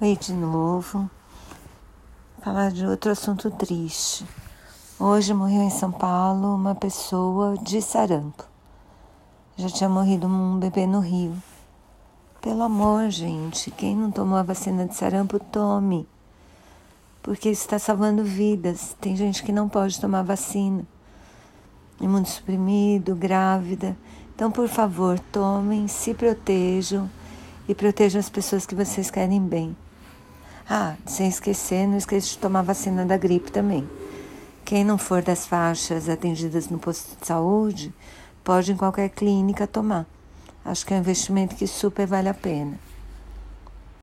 Oi de novo. Falar de outro assunto triste. Hoje morreu em São Paulo uma pessoa de sarampo. Já tinha morrido um bebê no Rio. Pelo amor, gente, quem não tomou a vacina de sarampo, tome. Porque isso está salvando vidas. Tem gente que não pode tomar vacina. Imunossuprimido, grávida. Então, por favor, tomem, se protejam e protejam as pessoas que vocês querem bem. Ah, sem esquecer, não esqueça de tomar vacina da gripe também. Quem não for das faixas atendidas no posto de saúde, pode em qualquer clínica tomar. Acho que é um investimento que super vale a pena.